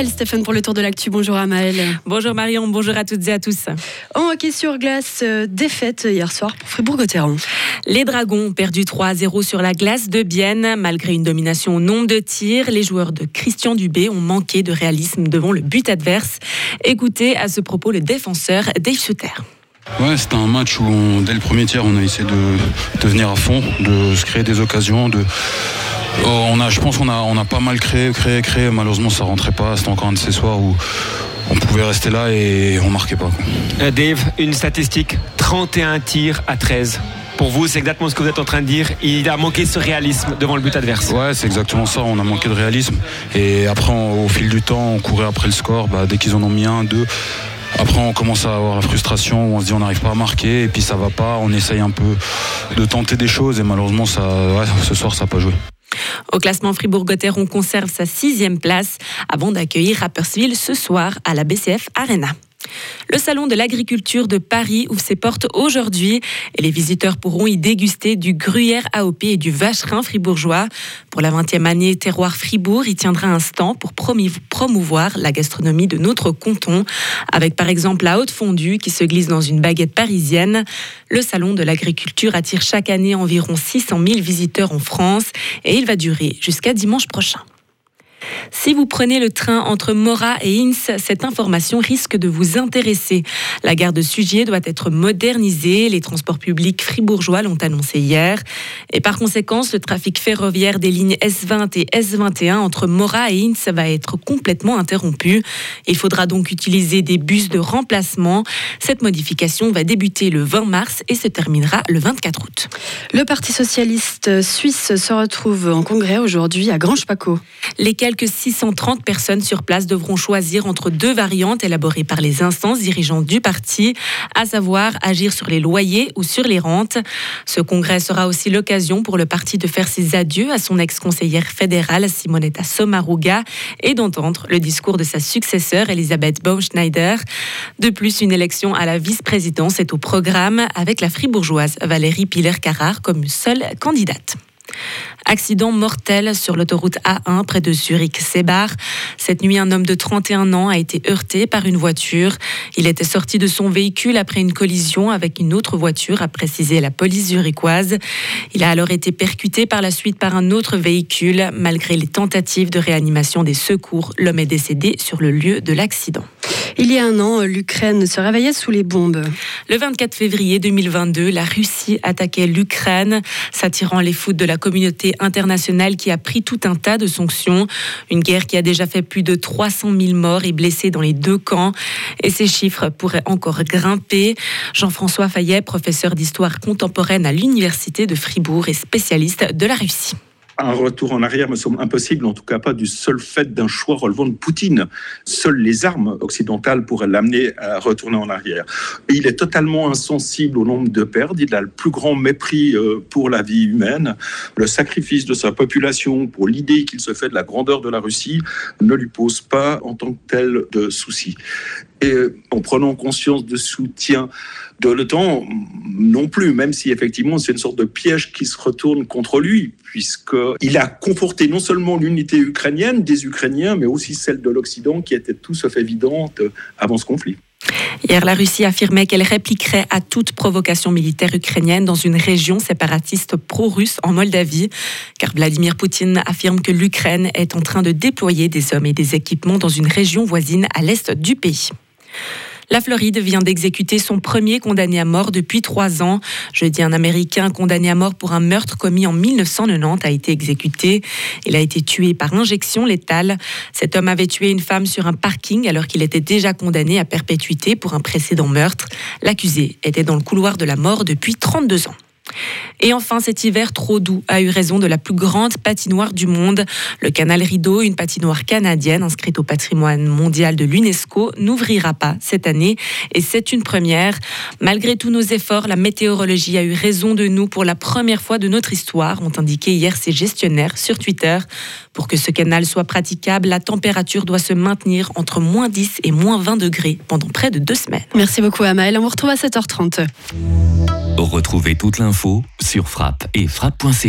Amael Stéphane pour le tour de l'actu. Bonjour Amael. Bonjour Marion, bonjour à toutes et à tous. En hockey sur glace, euh, défaite hier soir pour Fribourg-Gotteron. Les Dragons ont perdu 3 0 sur la glace de Bienne. Malgré une domination au nombre de tirs, les joueurs de Christian Dubé ont manqué de réalisme devant le but adverse. Écoutez à ce propos le défenseur Dave Sutter. Ouais, c'était un match où dès le premier tiers, on a essayé de, de venir à fond, de se créer des occasions, de, on a, je pense qu'on a, on a pas mal créé, créé, créé. Malheureusement, ça rentrait pas. C'était encore un de ces soirs où on pouvait rester là et on marquait pas. Quoi. Euh, Dave, une statistique 31 tirs à 13. Pour vous, c'est exactement ce que vous êtes en train de dire. Il a manqué ce réalisme devant le but adverse. Ouais, c'est exactement ça. On a manqué de réalisme. Et après, on- au fil du temps, on courait après le score. Bah, dès qu'ils en ont mis un, deux. Après, on commence à avoir la frustration, où on se dit on n'arrive pas à marquer, et puis ça va pas, on essaye un peu de tenter des choses, et malheureusement, ça, ouais, ce soir, ça n'a pas joué. Au classement, Fribourg-Gotteron conserve sa sixième place avant d'accueillir Rapperswil ce soir à la BCF Arena. Le salon de l'agriculture de Paris ouvre ses portes aujourd'hui et les visiteurs pourront y déguster du gruyère AOP et du vacherin fribourgeois. Pour la 20e année, Terroir Fribourg y tiendra un stand pour promouvoir la gastronomie de notre canton, avec par exemple la haute fondue qui se glisse dans une baguette parisienne. Le salon de l'agriculture attire chaque année environ 600 000 visiteurs en France et il va durer jusqu'à dimanche prochain. Si vous prenez le train entre Mora et Inns, cette information risque de vous intéresser. La gare de Sugier doit être modernisée. Les transports publics fribourgeois l'ont annoncé hier. Et par conséquent, le trafic ferroviaire des lignes S20 et S21 entre Mora et Inns va être complètement interrompu. Il faudra donc utiliser des bus de remplacement. Cette modification va débuter le 20 mars et se terminera le 24 août. Le Parti socialiste suisse se retrouve en congrès aujourd'hui à Grange-Paco. Les quelques 630 personnes sur place devront choisir entre deux variantes élaborées par les instances dirigeantes du parti, à savoir agir sur les loyers ou sur les rentes. Ce congrès sera aussi l'occasion pour le parti de faire ses adieux à son ex-conseillère fédérale Simonetta Sommaruga et d'entendre le discours de sa successeur Elisabeth Baumschneider. De plus, une élection à la vice-présidence est au programme avec la fribourgeoise Valérie Piller-Carrard comme seule candidate. Accident mortel sur l'autoroute A1 près de Zurich-Sébar. Cette nuit, un homme de 31 ans a été heurté par une voiture. Il était sorti de son véhicule après une collision avec une autre voiture, a précisé la police zurichoise. Il a alors été percuté par la suite par un autre véhicule. Malgré les tentatives de réanimation des secours, l'homme est décédé sur le lieu de l'accident. Il y a un an, l'Ukraine se réveillait sous les bombes. Le 24 février 2022, la Russie attaquait l'Ukraine, s'attirant les foudres de la communauté internationale qui a pris tout un tas de sanctions. Une guerre qui a déjà fait plus de 300 000 morts et blessés dans les deux camps. Et ces chiffres pourraient encore grimper. Jean-François Fayet, professeur d'histoire contemporaine à l'Université de Fribourg et spécialiste de la Russie. Un retour en arrière me semble impossible, en tout cas pas du seul fait d'un choix relevant de Poutine. Seules les armes occidentales pourraient l'amener à retourner en arrière. Il est totalement insensible au nombre de pertes. Il a le plus grand mépris euh, pour la vie humaine. Le sacrifice de sa population pour l'idée qu'il se fait de la grandeur de la Russie ne lui pose pas en tant que tel de soucis. Et euh, en prenant conscience de soutien de l'OTAN, non plus, même si effectivement c'est une sorte de piège qui se retourne contre lui, puisqu'il a conforté non seulement l'unité ukrainienne des Ukrainiens, mais aussi celle de l'Occident, qui était tout sauf évidente avant ce conflit. Hier, la Russie affirmait qu'elle répliquerait à toute provocation militaire ukrainienne dans une région séparatiste pro-russe en Moldavie, car Vladimir Poutine affirme que l'Ukraine est en train de déployer des hommes et des équipements dans une région voisine à l'est du pays. La Floride vient d'exécuter son premier condamné à mort depuis trois ans. Jeudi, un Américain condamné à mort pour un meurtre commis en 1990 a été exécuté. Il a été tué par injection létale. Cet homme avait tué une femme sur un parking alors qu'il était déjà condamné à perpétuité pour un précédent meurtre. L'accusé était dans le couloir de la mort depuis 32 ans. Et enfin, cet hiver trop doux a eu raison de la plus grande patinoire du monde. Le canal Rideau, une patinoire canadienne inscrite au patrimoine mondial de l'UNESCO, n'ouvrira pas cette année et c'est une première. Malgré tous nos efforts, la météorologie a eu raison de nous pour la première fois de notre histoire, ont indiqué hier ses gestionnaires sur Twitter. Pour que ce canal soit praticable, la température doit se maintenir entre moins 10 et moins 20 degrés pendant près de deux semaines. Merci beaucoup Amael, on vous retrouve à 7h30. Retrouvez toute l'info sur frappe et frappe.ch.